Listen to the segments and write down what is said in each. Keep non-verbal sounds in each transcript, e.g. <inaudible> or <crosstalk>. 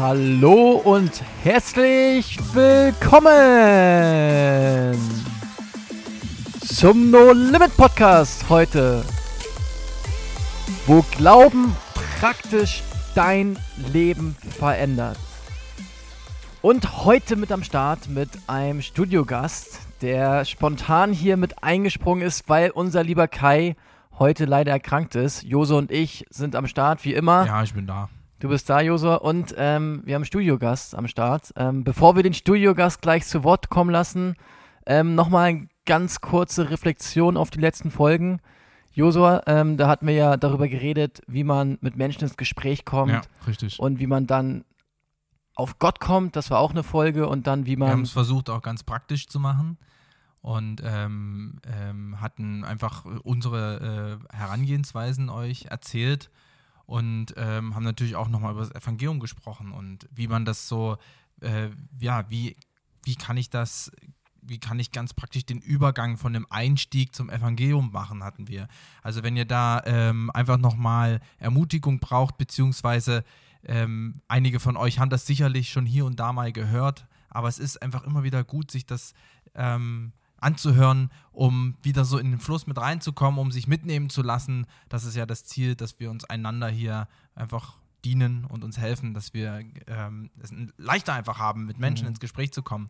Hallo und herzlich willkommen zum No Limit Podcast heute, wo Glauben praktisch dein Leben verändert. Und heute mit am Start mit einem Studiogast, der spontan hier mit eingesprungen ist, weil unser lieber Kai heute leider erkrankt ist. Jose und ich sind am Start, wie immer. Ja, ich bin da. Du bist da, Josua, und ähm, wir haben Studiogast am Start. Ähm, bevor wir den Studiogast gleich zu Wort kommen lassen, ähm, nochmal eine ganz kurze Reflexion auf die letzten Folgen. Josua, ähm, da hatten wir ja darüber geredet, wie man mit Menschen ins Gespräch kommt. Ja, richtig. Und wie man dann auf Gott kommt, das war auch eine Folge. Und dann, wie man. Wir haben es versucht, auch ganz praktisch zu machen. Und ähm, ähm, hatten einfach unsere äh, Herangehensweisen euch erzählt und ähm, haben natürlich auch nochmal über das Evangelium gesprochen und wie man das so, äh, ja, wie, wie kann ich das, wie kann ich ganz praktisch den Übergang von dem Einstieg zum Evangelium machen, hatten wir. Also wenn ihr da ähm, einfach nochmal Ermutigung braucht, beziehungsweise ähm, einige von euch haben das sicherlich schon hier und da mal gehört, aber es ist einfach immer wieder gut, sich das ähm, anzuhören, um wieder so in den Fluss mit reinzukommen, um sich mitnehmen zu lassen. Das ist ja das Ziel, dass wir uns einander hier einfach dienen und uns helfen, dass wir ähm, es leichter einfach haben, mit Menschen mhm. ins Gespräch zu kommen.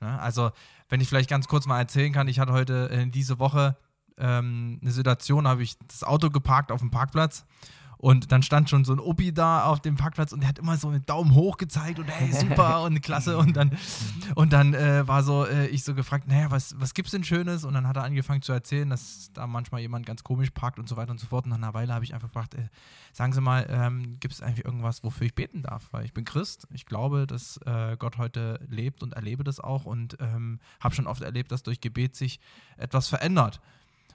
Ne? Also, wenn ich vielleicht ganz kurz mal erzählen kann, ich hatte heute äh, diese Woche ähm, eine Situation, habe ich das Auto geparkt auf dem Parkplatz und dann stand schon so ein Opi da auf dem Parkplatz und der hat immer so einen Daumen hoch gezeigt und hey, super <laughs> und klasse. Und dann, und dann äh, war so, äh, ich so gefragt, naja, was, was gibt's denn Schönes? Und dann hat er angefangen zu erzählen, dass da manchmal jemand ganz komisch parkt und so weiter und so fort. Und nach einer Weile habe ich einfach gefragt, äh, sagen Sie mal, ähm, gibt es eigentlich irgendwas, wofür ich beten darf? Weil ich bin Christ, ich glaube, dass äh, Gott heute lebt und erlebe das auch und ähm, habe schon oft erlebt, dass durch Gebet sich etwas verändert.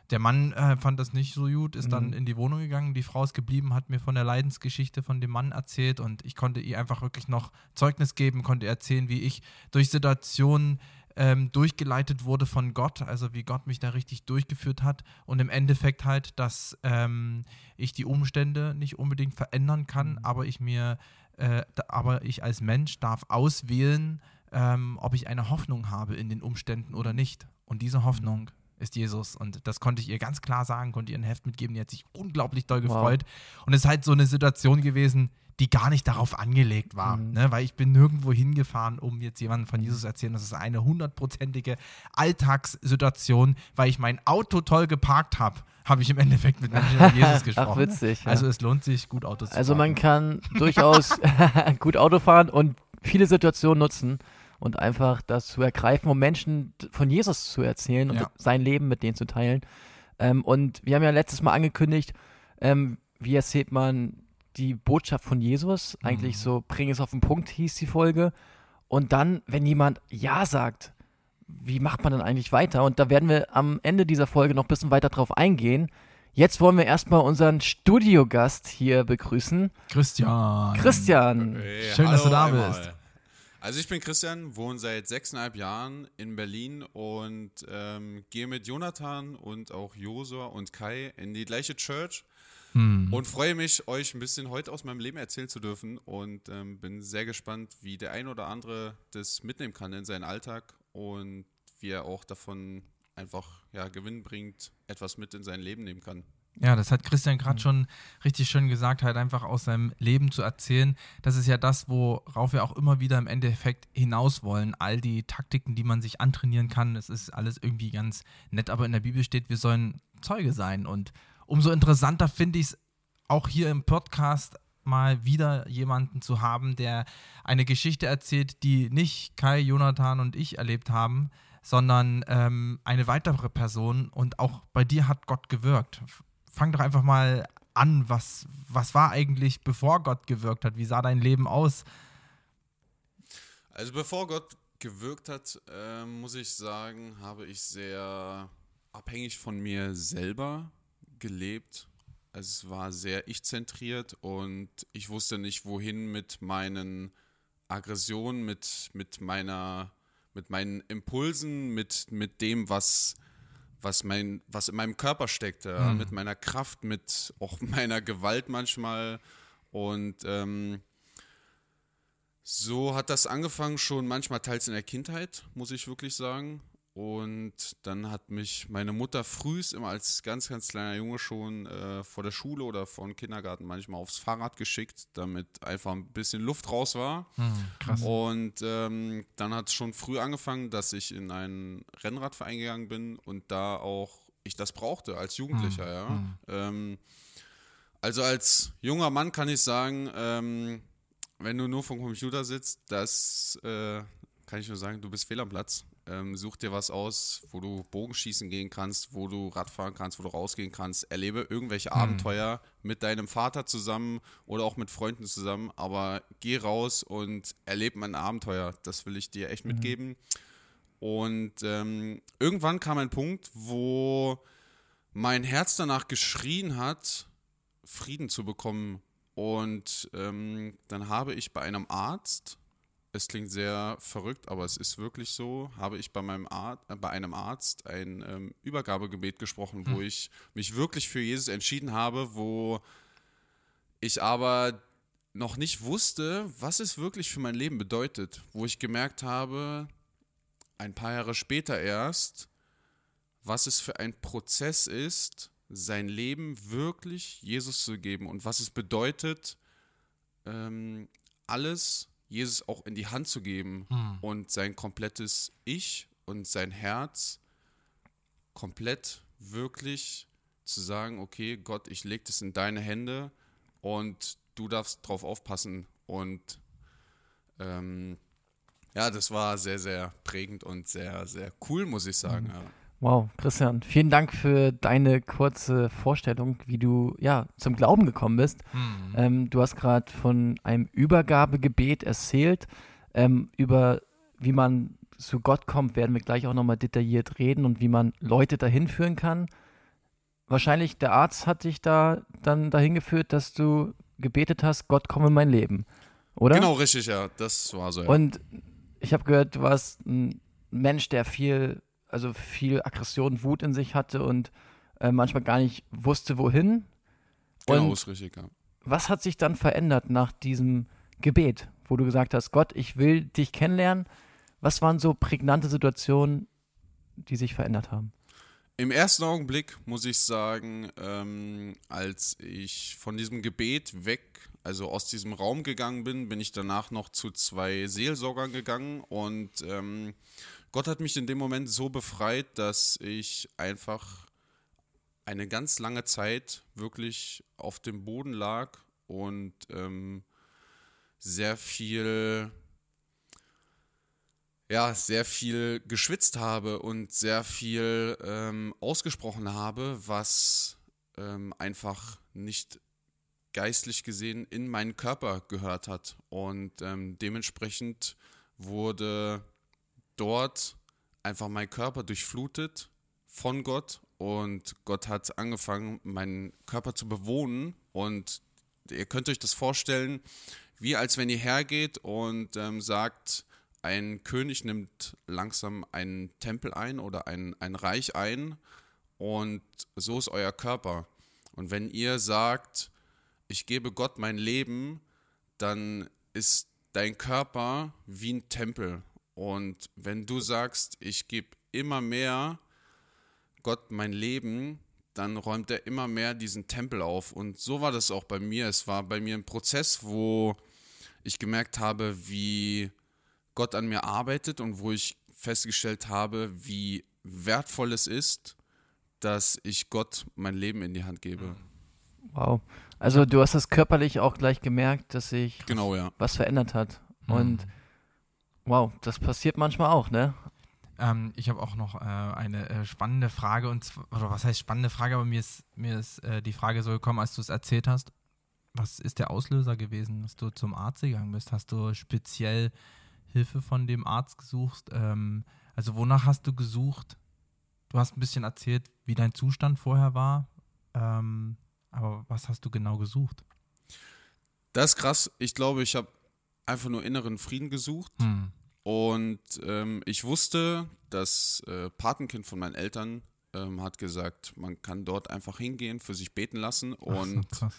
Der Mann äh, fand das nicht so gut, ist mhm. dann in die Wohnung gegangen. Die Frau ist geblieben, hat mir von der Leidensgeschichte von dem Mann erzählt und ich konnte ihr einfach wirklich noch Zeugnis geben, konnte erzählen, wie ich durch Situationen ähm, durchgeleitet wurde von Gott, also wie Gott mich da richtig durchgeführt hat und im Endeffekt halt, dass ähm, ich die Umstände nicht unbedingt verändern kann, mhm. aber ich mir, äh, aber ich als Mensch darf auswählen, ähm, ob ich eine Hoffnung habe in den Umständen oder nicht. Und diese Hoffnung ist Jesus. Und das konnte ich ihr ganz klar sagen, konnte ihr ein Heft mitgeben. Die hat sich unglaublich doll gefreut. Wow. Und es ist halt so eine Situation gewesen, die gar nicht darauf angelegt war. Mhm. Ne? Weil ich bin nirgendwo hingefahren, um jetzt jemandem von Jesus zu erzählen. Das ist eine hundertprozentige Alltagssituation, weil ich mein Auto toll geparkt habe habe ich im Endeffekt mit Menschen über Jesus <laughs> gesprochen. Ach, witzig. Ja. Also es lohnt sich, gut Auto zu fahren. Also man kann durchaus <laughs> <laughs> gut Auto fahren und viele Situationen nutzen und einfach das zu ergreifen, um Menschen von Jesus zu erzählen und ja. sein Leben mit denen zu teilen. Ähm, und wir haben ja letztes Mal angekündigt, ähm, wie erzählt man die Botschaft von Jesus? Eigentlich mhm. so, bring es auf den Punkt, hieß die Folge. Und dann, wenn jemand Ja sagt, wie macht man dann eigentlich weiter? Und da werden wir am Ende dieser Folge noch ein bisschen weiter drauf eingehen. Jetzt wollen wir erstmal unseren Studiogast hier begrüßen. Christian. Christian. Hey, Schön, dass du da einmal. Also ich bin Christian, wohne seit sechseinhalb Jahren in Berlin und ähm, gehe mit Jonathan und auch Josua und Kai in die gleiche Church hm. und freue mich, euch ein bisschen heute aus meinem Leben erzählen zu dürfen und ähm, bin sehr gespannt, wie der ein oder andere das mitnehmen kann in seinen Alltag und wie er auch davon einfach ja, Gewinn bringt, etwas mit in sein Leben nehmen kann. Ja, das hat Christian gerade mhm. schon richtig schön gesagt, halt einfach aus seinem Leben zu erzählen. Das ist ja das, worauf wir auch immer wieder im Endeffekt hinaus wollen. All die Taktiken, die man sich antrainieren kann, das ist alles irgendwie ganz nett, aber in der Bibel steht, wir sollen Zeuge sein. Und umso interessanter finde ich es auch hier im Podcast mal wieder jemanden zu haben, der eine Geschichte erzählt, die nicht Kai, Jonathan und ich erlebt haben, sondern ähm, eine weitere Person. Und auch bei dir hat Gott gewirkt fang doch einfach mal an. Was, was war eigentlich, bevor Gott gewirkt hat? Wie sah dein Leben aus? Also bevor Gott gewirkt hat, äh, muss ich sagen, habe ich sehr abhängig von mir selber gelebt. Es war sehr ich-zentriert und ich wusste nicht, wohin mit meinen Aggressionen, mit, mit, meiner, mit meinen Impulsen, mit, mit dem, was, was, mein, was in meinem Körper steckt, ja, mhm. mit meiner Kraft, mit auch <laughs> meiner Gewalt manchmal. Und ähm, So hat das angefangen schon manchmal teils in der Kindheit, muss ich wirklich sagen. Und dann hat mich meine Mutter frühst immer als ganz, ganz kleiner Junge schon äh, vor der Schule oder vor dem Kindergarten manchmal aufs Fahrrad geschickt, damit einfach ein bisschen Luft raus war. Hm, krass. Und ähm, dann hat es schon früh angefangen, dass ich in einen Rennradverein gegangen bin und da auch ich das brauchte als Jugendlicher, Hm, ja. hm. Ähm, also als junger Mann kann ich sagen, ähm, wenn du nur vom Computer sitzt, das äh, kann ich nur sagen, du bist fehl am Platz. Ähm, such dir was aus, wo du Bogenschießen gehen kannst, wo du Radfahren kannst, wo du rausgehen kannst. Erlebe irgendwelche Abenteuer mit deinem Vater zusammen oder auch mit Freunden zusammen. Aber geh raus und erlebe ein Abenteuer. Das will ich dir echt mitgeben. Und ähm, irgendwann kam ein Punkt, wo mein Herz danach geschrien hat, Frieden zu bekommen. Und ähm, dann habe ich bei einem Arzt, es klingt sehr verrückt, aber es ist wirklich so, habe ich bei, meinem Arzt, äh, bei einem Arzt ein ähm, Übergabegebet gesprochen, wo ich mich wirklich für Jesus entschieden habe, wo ich aber noch nicht wusste, was es wirklich für mein Leben bedeutet, wo ich gemerkt habe, ein paar Jahre später erst, was es für ein Prozess ist, sein Leben wirklich Jesus zu geben und was es bedeutet, ähm, alles Jesus auch in die Hand zu geben Hm. und sein komplettes Ich und sein Herz komplett wirklich zu sagen, okay, Gott, ich lege das in deine Hände und du darfst drauf aufpassen. Und ähm, ja, das war sehr, sehr prägend und sehr, sehr cool, muss ich sagen. Ja. Wow, Christian, vielen Dank für deine kurze Vorstellung, wie du ja zum Glauben gekommen bist. Hm. Ähm, du hast gerade von einem Übergabegebet erzählt. Ähm, über wie man zu Gott kommt, werden wir gleich auch nochmal detailliert reden und wie man Leute dahin führen kann. Wahrscheinlich der Arzt hat dich da dann dahin geführt, dass du gebetet hast, Gott komm in mein Leben, oder? Genau, richtig, ja. Das war so. Ja. Und ich habe gehört, du warst ein Mensch, der viel, also viel Aggression, Wut in sich hatte und äh, manchmal gar nicht wusste, wohin. genau, Und ist richtig, ja. was hat sich dann verändert nach diesem Gebet, wo du gesagt hast, Gott, ich will dich kennenlernen? Was waren so prägnante Situationen, die sich verändert haben? Im ersten Augenblick muss ich sagen, ähm, als ich von diesem Gebet weg, also aus diesem Raum gegangen bin, bin ich danach noch zu zwei Seelsorgern gegangen und ähm, Gott hat mich in dem Moment so befreit, dass ich einfach eine ganz lange Zeit wirklich auf dem Boden lag und ähm, sehr viel ja, sehr viel geschwitzt habe und sehr viel ähm, ausgesprochen habe, was ähm, einfach nicht geistlich gesehen in meinen Körper gehört hat. Und ähm, dementsprechend wurde dort einfach mein Körper durchflutet von Gott und Gott hat angefangen, meinen Körper zu bewohnen und ihr könnt euch das vorstellen, wie als wenn ihr hergeht und ähm, sagt, ein König nimmt langsam einen Tempel ein oder ein, ein Reich ein und so ist euer Körper. Und wenn ihr sagt, ich gebe Gott mein Leben, dann ist dein Körper wie ein Tempel. Und wenn du sagst, ich gebe immer mehr Gott mein Leben, dann räumt er immer mehr diesen Tempel auf. Und so war das auch bei mir. Es war bei mir ein Prozess, wo ich gemerkt habe, wie Gott an mir arbeitet und wo ich festgestellt habe, wie wertvoll es ist, dass ich Gott mein Leben in die Hand gebe. Wow. Also du hast das körperlich auch gleich gemerkt, dass sich Genau, ja. was verändert hat. Und wow, das passiert manchmal auch, ne? Ähm, ich habe auch noch äh, eine äh, spannende Frage und zwar, oder was heißt spannende Frage, aber mir ist, mir ist äh, die Frage so gekommen, als du es erzählt hast. Was ist der Auslöser gewesen, dass du zum Arzt gegangen bist? Hast du speziell Hilfe von dem Arzt gesucht? Ähm, also wonach hast du gesucht? Du hast ein bisschen erzählt, wie dein Zustand vorher war. Ähm, aber was hast du genau gesucht? Das ist krass. Ich glaube, ich habe einfach nur inneren Frieden gesucht. Hm. Und ähm, ich wusste, das äh, Patenkind von meinen Eltern ähm, hat gesagt, man kann dort einfach hingehen, für sich beten lassen. So, Und krass.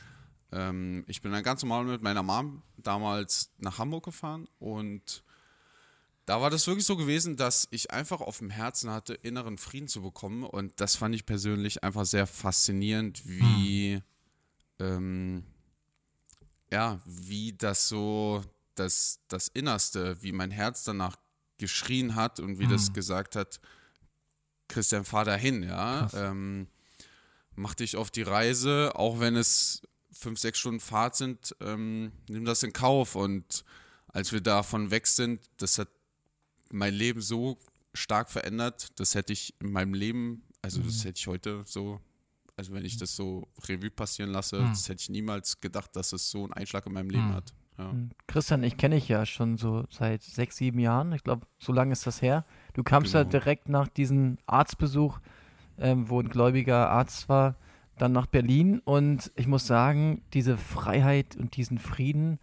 Ähm, ich bin dann ganz normal mit meiner Mom damals nach Hamburg gefahren und da war das wirklich so gewesen, dass ich einfach auf dem Herzen hatte, inneren Frieden zu bekommen. Und das fand ich persönlich einfach sehr faszinierend, wie, hm. ähm, ja, wie das so, das, das Innerste, wie mein Herz danach geschrien hat und wie hm. das gesagt hat, Christian, fahr dahin, ja. Ähm, mach dich auf die Reise, auch wenn es fünf, sechs Stunden Fahrt sind, ähm, nimm das in Kauf. Und als wir davon weg sind, das hat mein Leben so stark verändert, das hätte ich in meinem Leben, also das mhm. hätte ich heute so, also wenn ich das so Revue passieren lasse, mhm. das hätte ich niemals gedacht, dass es so einen Einschlag in meinem Leben mhm. hat. Ja. Mhm. Christian, ich kenne dich ja schon so seit sechs, sieben Jahren. Ich glaube, so lange ist das her. Du kamst genau. ja direkt nach diesem Arztbesuch, ähm, wo ein gläubiger Arzt war, dann nach Berlin. Und ich muss sagen, diese Freiheit und diesen Frieden,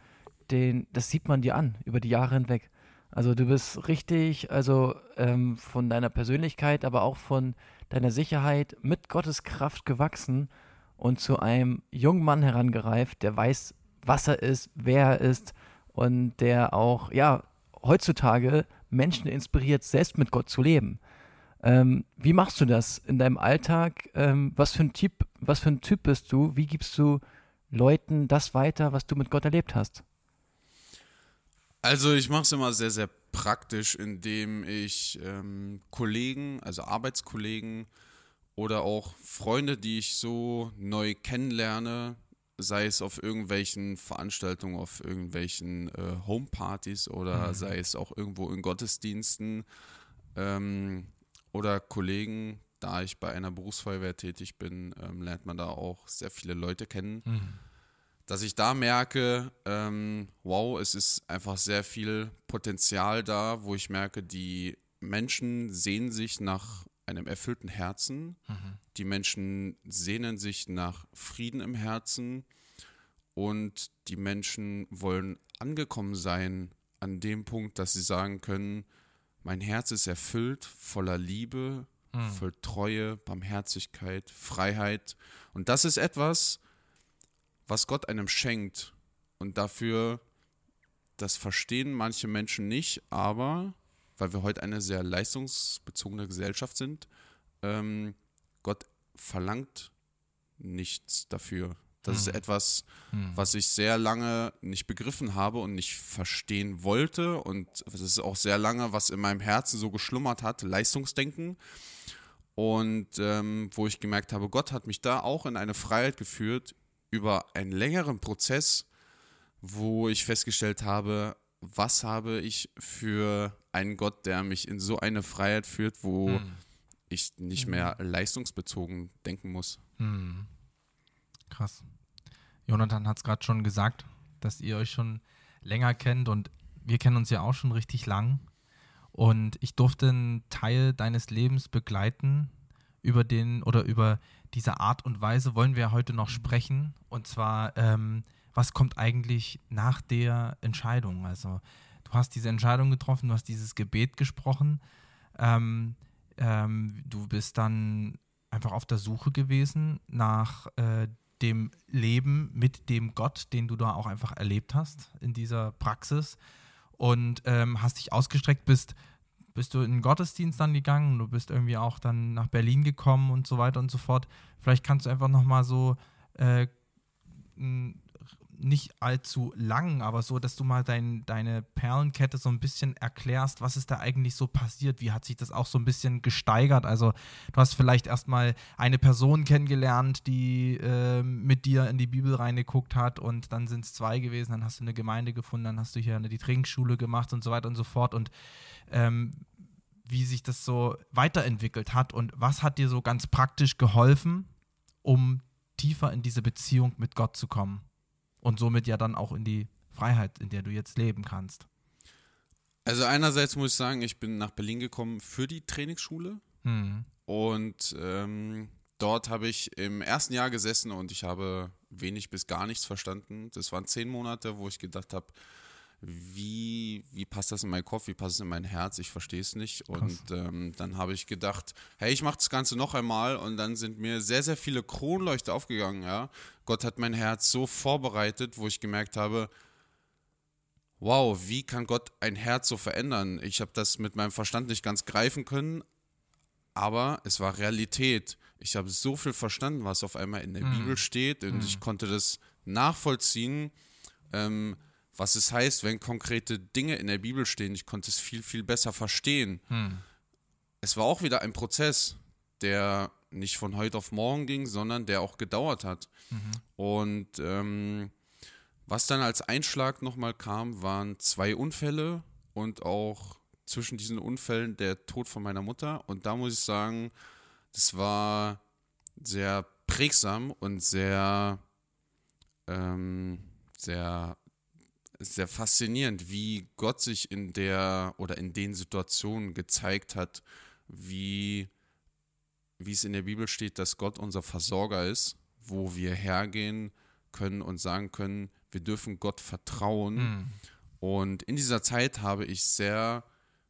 den, das sieht man dir an über die Jahre hinweg. Also du bist richtig, also ähm, von deiner Persönlichkeit, aber auch von deiner Sicherheit mit Gottes Kraft gewachsen und zu einem jungen Mann herangereift, der weiß, was er ist, wer er ist und der auch, ja, heutzutage Menschen inspiriert, selbst mit Gott zu leben. Ähm, wie machst du das in deinem Alltag? Ähm, was, für ein typ, was für ein Typ bist du? Wie gibst du Leuten das weiter, was du mit Gott erlebt hast? Also ich mache es immer sehr, sehr praktisch, indem ich ähm, Kollegen, also Arbeitskollegen oder auch Freunde, die ich so neu kennenlerne, sei es auf irgendwelchen Veranstaltungen, auf irgendwelchen äh, Homepartys oder mhm. sei es auch irgendwo in Gottesdiensten ähm, oder Kollegen, da ich bei einer Berufsfeuerwehr tätig bin, ähm, lernt man da auch sehr viele Leute kennen. Mhm dass ich da merke, ähm, wow, es ist einfach sehr viel Potenzial da, wo ich merke, die Menschen sehnen sich nach einem erfüllten Herzen, mhm. die Menschen sehnen sich nach Frieden im Herzen und die Menschen wollen angekommen sein an dem Punkt, dass sie sagen können, mein Herz ist erfüllt voller Liebe, mhm. voll Treue, Barmherzigkeit, Freiheit. Und das ist etwas, was Gott einem schenkt. Und dafür, das verstehen manche Menschen nicht, aber weil wir heute eine sehr leistungsbezogene Gesellschaft sind, ähm, Gott verlangt nichts dafür. Das hm. ist etwas, hm. was ich sehr lange nicht begriffen habe und nicht verstehen wollte. Und das ist auch sehr lange, was in meinem Herzen so geschlummert hat, Leistungsdenken. Und ähm, wo ich gemerkt habe, Gott hat mich da auch in eine Freiheit geführt, über einen längeren Prozess, wo ich festgestellt habe, was habe ich für einen Gott, der mich in so eine Freiheit führt, wo hm. ich nicht mehr hm. leistungsbezogen denken muss. Hm. Krass. Jonathan hat es gerade schon gesagt, dass ihr euch schon länger kennt und wir kennen uns ja auch schon richtig lang. Und ich durfte einen Teil deines Lebens begleiten über den oder über diese Art und Weise wollen wir heute noch sprechen. Und zwar, ähm, was kommt eigentlich nach der Entscheidung? Also, du hast diese Entscheidung getroffen, du hast dieses Gebet gesprochen. Ähm, ähm, du bist dann einfach auf der Suche gewesen nach äh, dem Leben mit dem Gott, den du da auch einfach erlebt hast in dieser Praxis und ähm, hast dich ausgestreckt, bist bist du in den Gottesdienst dann gegangen, du bist irgendwie auch dann nach Berlin gekommen und so weiter und so fort. Vielleicht kannst du einfach nochmal so äh, nicht allzu lang, aber so, dass du mal dein, deine Perlenkette so ein bisschen erklärst, was ist da eigentlich so passiert, wie hat sich das auch so ein bisschen gesteigert. Also du hast vielleicht erstmal eine Person kennengelernt, die äh, mit dir in die Bibel reingeguckt hat und dann sind es zwei gewesen, dann hast du eine Gemeinde gefunden, dann hast du hier eine, die Trinkschule gemacht und so weiter und so fort und ähm, wie sich das so weiterentwickelt hat und was hat dir so ganz praktisch geholfen, um tiefer in diese Beziehung mit Gott zu kommen und somit ja dann auch in die Freiheit, in der du jetzt leben kannst. Also einerseits muss ich sagen, ich bin nach Berlin gekommen für die Trainingsschule mhm. und ähm, dort habe ich im ersten Jahr gesessen und ich habe wenig bis gar nichts verstanden. Das waren zehn Monate, wo ich gedacht habe, wie, wie passt das in meinen Kopf, wie passt es in mein Herz, ich verstehe es nicht. Und ähm, dann habe ich gedacht, hey, ich mache das Ganze noch einmal und dann sind mir sehr, sehr viele Kronleuchter aufgegangen, ja. Gott hat mein Herz so vorbereitet, wo ich gemerkt habe, wow, wie kann Gott ein Herz so verändern? Ich habe das mit meinem Verstand nicht ganz greifen können, aber es war Realität. Ich habe so viel verstanden, was auf einmal in der mm. Bibel steht und mm. ich konnte das nachvollziehen, ähm, was es heißt, wenn konkrete Dinge in der Bibel stehen. Ich konnte es viel, viel besser verstehen. Mm. Es war auch wieder ein Prozess, der nicht von heute auf morgen ging, sondern der auch gedauert hat. Mhm. Und ähm, was dann als Einschlag nochmal kam, waren zwei Unfälle und auch zwischen diesen Unfällen der Tod von meiner Mutter. Und da muss ich sagen, das war sehr prägsam und sehr, ähm, sehr, sehr faszinierend, wie Gott sich in der oder in den Situationen gezeigt hat, wie, wie es in der Bibel steht, dass Gott unser Versorger ist, wo wir hergehen können und sagen können, wir dürfen Gott vertrauen. Mhm. Und in dieser Zeit habe ich sehr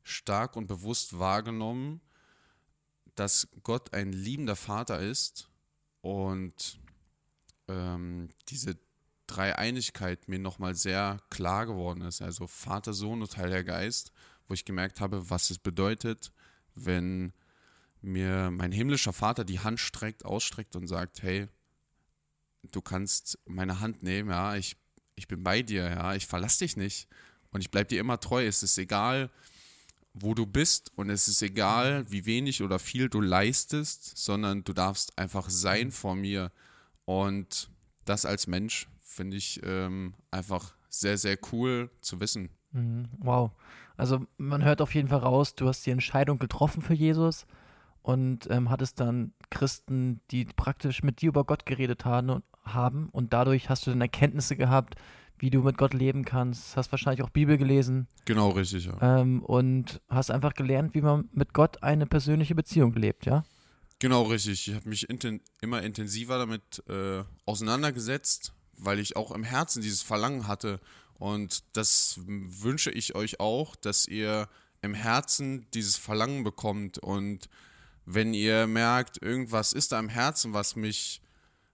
stark und bewusst wahrgenommen, dass Gott ein liebender Vater ist und ähm, diese Dreieinigkeit mir nochmal sehr klar geworden ist. Also Vater, Sohn und Heiliger Geist, wo ich gemerkt habe, was es bedeutet, wenn mir mein himmlischer Vater die Hand streckt, ausstreckt und sagt, hey, du kannst meine Hand nehmen, ja, ich, ich bin bei dir, ja, ich verlasse dich nicht und ich bleibe dir immer treu. Es ist egal, wo du bist und es ist egal, wie wenig oder viel du leistest, sondern du darfst einfach sein vor mir und das als Mensch finde ich ähm, einfach sehr, sehr cool zu wissen. Mhm, wow. Also man hört auf jeden Fall raus, du hast die Entscheidung getroffen für Jesus und ähm, hattest dann Christen, die praktisch mit dir über Gott geredet haben, haben und dadurch hast du dann Erkenntnisse gehabt, wie du mit Gott leben kannst. Hast wahrscheinlich auch Bibel gelesen. Genau, richtig, ja. Ähm, und hast einfach gelernt, wie man mit Gott eine persönliche Beziehung lebt, ja? Genau, richtig. Ich habe mich inten immer intensiver damit äh, auseinandergesetzt, weil ich auch im Herzen dieses Verlangen hatte. Und das wünsche ich euch auch, dass ihr im Herzen dieses Verlangen bekommt und wenn ihr merkt, irgendwas ist da im Herzen, was mich,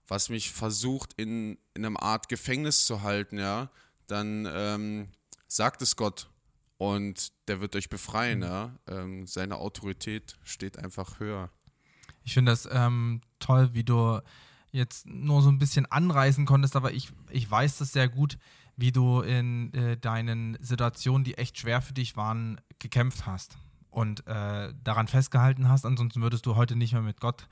was mich versucht, in, in einer Art Gefängnis zu halten, ja, dann ähm, sagt es Gott und der wird euch befreien, mhm. ja. Ähm, seine Autorität steht einfach höher. Ich finde das ähm, toll, wie du jetzt nur so ein bisschen anreißen konntest, aber ich, ich weiß das sehr gut, wie du in äh, deinen Situationen, die echt schwer für dich waren, gekämpft hast und äh, daran festgehalten hast. Ansonsten würdest du heute nicht mehr mit Gott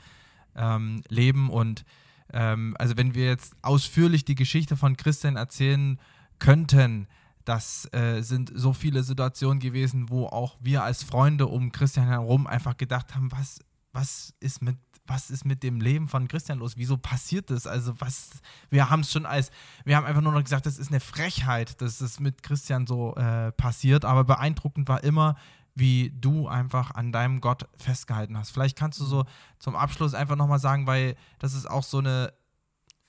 ähm, leben. Und ähm, also wenn wir jetzt ausführlich die Geschichte von Christian erzählen könnten, das äh, sind so viele Situationen gewesen, wo auch wir als Freunde um Christian herum einfach gedacht haben, was, was ist mit was ist mit dem Leben von Christian los? Wieso passiert das? Also was, wir haben es schon als, wir haben einfach nur noch gesagt, das ist eine Frechheit, dass es mit Christian so äh, passiert, aber beeindruckend war immer, wie du einfach an deinem Gott festgehalten hast. Vielleicht kannst du so zum Abschluss einfach nochmal sagen, weil das ist auch so eine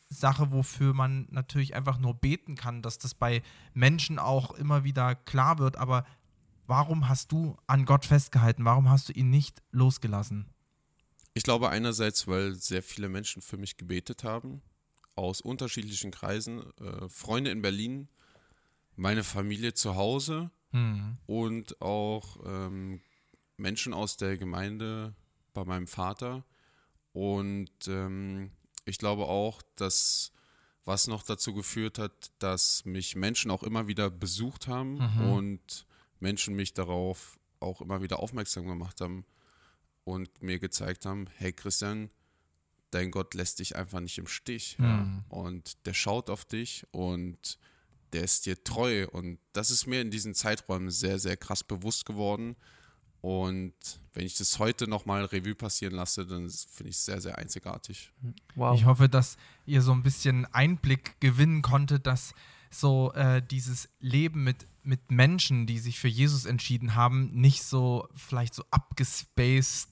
Sache, wofür man natürlich einfach nur beten kann, dass das bei Menschen auch immer wieder klar wird. Aber warum hast du an Gott festgehalten? Warum hast du ihn nicht losgelassen? Ich glaube einerseits, weil sehr viele Menschen für mich gebetet haben, aus unterschiedlichen Kreisen, äh, Freunde in Berlin, meine Familie zu Hause mhm. und auch ähm, Menschen aus der Gemeinde bei meinem Vater. Und ähm, ich glaube auch, dass was noch dazu geführt hat, dass mich Menschen auch immer wieder besucht haben mhm. und Menschen mich darauf auch immer wieder aufmerksam gemacht haben und mir gezeigt haben, hey Christian, dein Gott lässt dich einfach nicht im Stich. Mhm. Ja? Und der schaut auf dich und der ist dir treu. Und das ist mir in diesen Zeiträumen sehr, sehr krass bewusst geworden. Und wenn ich das heute nochmal Revue passieren lasse, dann finde ich es sehr, sehr einzigartig. Wow. Ich hoffe, dass ihr so ein bisschen Einblick gewinnen konntet, dass so äh, dieses Leben mit, mit Menschen, die sich für Jesus entschieden haben, nicht so vielleicht so abgespaced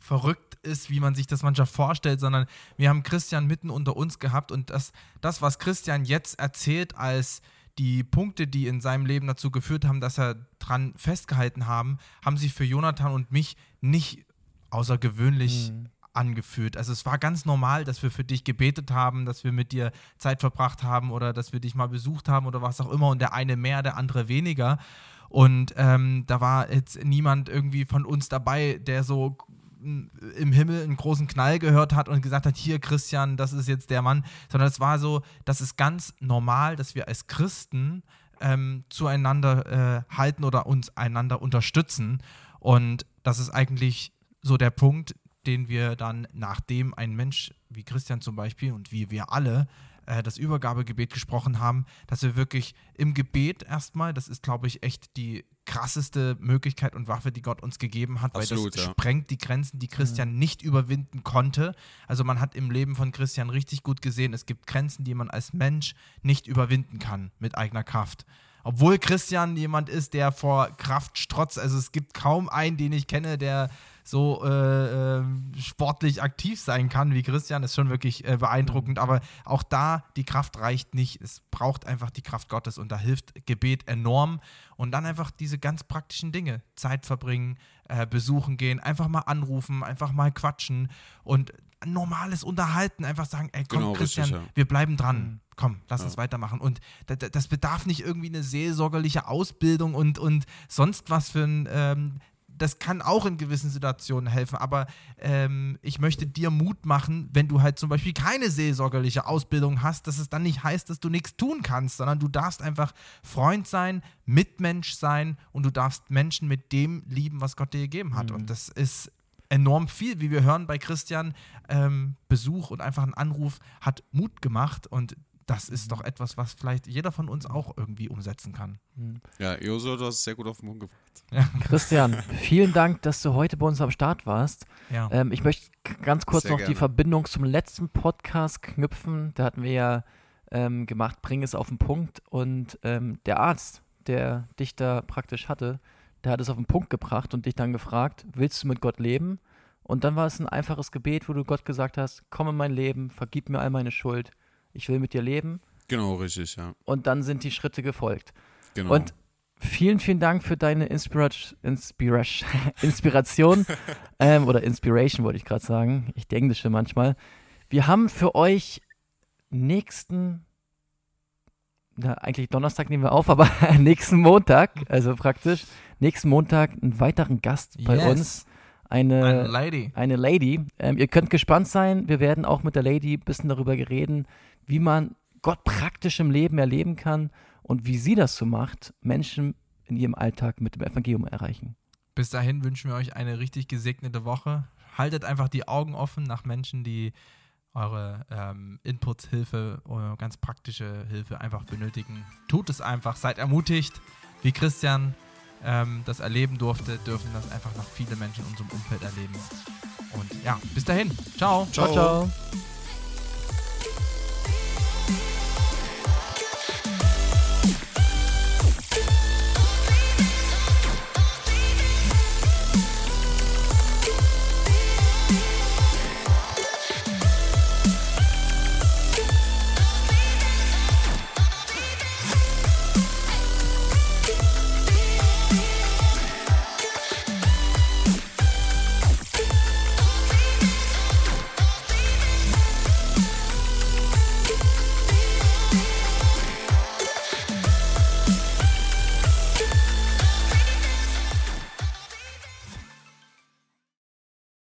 verrückt ist, wie man sich das manchmal vorstellt, sondern wir haben Christian mitten unter uns gehabt und das, das was Christian jetzt erzählt als die Punkte, die in seinem Leben dazu geführt haben, dass er dran festgehalten haben, haben sich für Jonathan und mich nicht außergewöhnlich mhm. angefühlt. Also es war ganz normal, dass wir für dich gebetet haben, dass wir mit dir Zeit verbracht haben oder dass wir dich mal besucht haben oder was auch immer und der eine mehr, der andere weniger. Und ähm, da war jetzt niemand irgendwie von uns dabei, der so im Himmel einen großen Knall gehört hat und gesagt hat, hier Christian, das ist jetzt der Mann, sondern es war so, das ist ganz normal, dass wir als Christen ähm, zueinander äh, halten oder uns einander unterstützen. Und das ist eigentlich so der Punkt, den wir dann, nachdem ein Mensch wie Christian zum Beispiel und wie wir alle äh, das Übergabegebet gesprochen haben, dass wir wirklich im Gebet erstmal, das ist, glaube ich, echt die krasseste Möglichkeit und Waffe, die Gott uns gegeben hat, Absolut, weil das ja. sprengt die Grenzen, die Christian mhm. nicht überwinden konnte. Also man hat im Leben von Christian richtig gut gesehen, es gibt Grenzen, die man als Mensch nicht überwinden kann mit eigener Kraft. Obwohl Christian jemand ist, der vor Kraft strotzt. Also es gibt kaum einen, den ich kenne, der so äh, äh, sportlich aktiv sein kann wie Christian, ist schon wirklich äh, beeindruckend. Mhm. Aber auch da, die Kraft reicht nicht. Es braucht einfach die Kraft Gottes und da hilft Gebet enorm. Und dann einfach diese ganz praktischen Dinge. Zeit verbringen, äh, besuchen gehen, einfach mal anrufen, einfach mal quatschen und normales Unterhalten, einfach sagen, ey komm genau, Christian, richtig, ja. wir bleiben dran. Komm, lass ja. uns weitermachen. Und das bedarf nicht irgendwie eine seelsorgerliche Ausbildung und, und sonst was für ein ähm, das kann auch in gewissen Situationen helfen, aber ähm, ich möchte dir Mut machen, wenn du halt zum Beispiel keine seelsorgerliche Ausbildung hast, dass es dann nicht heißt, dass du nichts tun kannst, sondern du darfst einfach Freund sein, Mitmensch sein und du darfst Menschen mit dem lieben, was Gott dir gegeben hat. Mhm. Und das ist enorm viel, wie wir hören bei Christian. Ähm, Besuch und einfach ein Anruf hat Mut gemacht und das ist doch etwas, was vielleicht jeder von uns auch irgendwie umsetzen kann. Hm. Ja, Joso, du hast es sehr gut auf den Punkt gebracht. Ja. Christian, vielen Dank, dass du heute bei uns am Start warst. Ja. Ähm, ich möchte ganz kurz sehr noch gerne. die Verbindung zum letzten Podcast knüpfen. Da hatten wir ja ähm, gemacht, bring es auf den Punkt. Und ähm, der Arzt, der dich da praktisch hatte, der hat es auf den Punkt gebracht und dich dann gefragt, willst du mit Gott leben? Und dann war es ein einfaches Gebet, wo du Gott gesagt hast, komm in mein Leben, vergib mir all meine Schuld ich will mit dir leben. Genau, richtig, ja. Und dann sind die Schritte gefolgt. Genau. Und vielen, vielen Dank für deine <laughs> Inspiration, Inspiration, <laughs> Inspiration ähm, oder Inspiration wollte ich gerade sagen. Ich denke das schon manchmal. Wir haben für euch nächsten, na, eigentlich Donnerstag nehmen wir auf, aber <laughs> nächsten Montag, also praktisch, nächsten Montag einen weiteren Gast bei yes. uns. Eine, eine Lady. Eine Lady. Ähm, ihr könnt gespannt sein. Wir werden auch mit der Lady ein bisschen darüber reden, wie man Gott praktisch im Leben erleben kann und wie sie das so macht, Menschen in ihrem Alltag mit dem Evangelium erreichen. Bis dahin wünschen wir euch eine richtig gesegnete Woche. Haltet einfach die Augen offen nach Menschen, die eure ähm, Inputs, Hilfe, eure ganz praktische Hilfe einfach benötigen. Tut es einfach, seid ermutigt. Wie Christian ähm, das erleben durfte, dürfen das einfach noch viele Menschen in unserem Umfeld erleben. Und ja, bis dahin. Ciao. Ciao, ciao. ciao.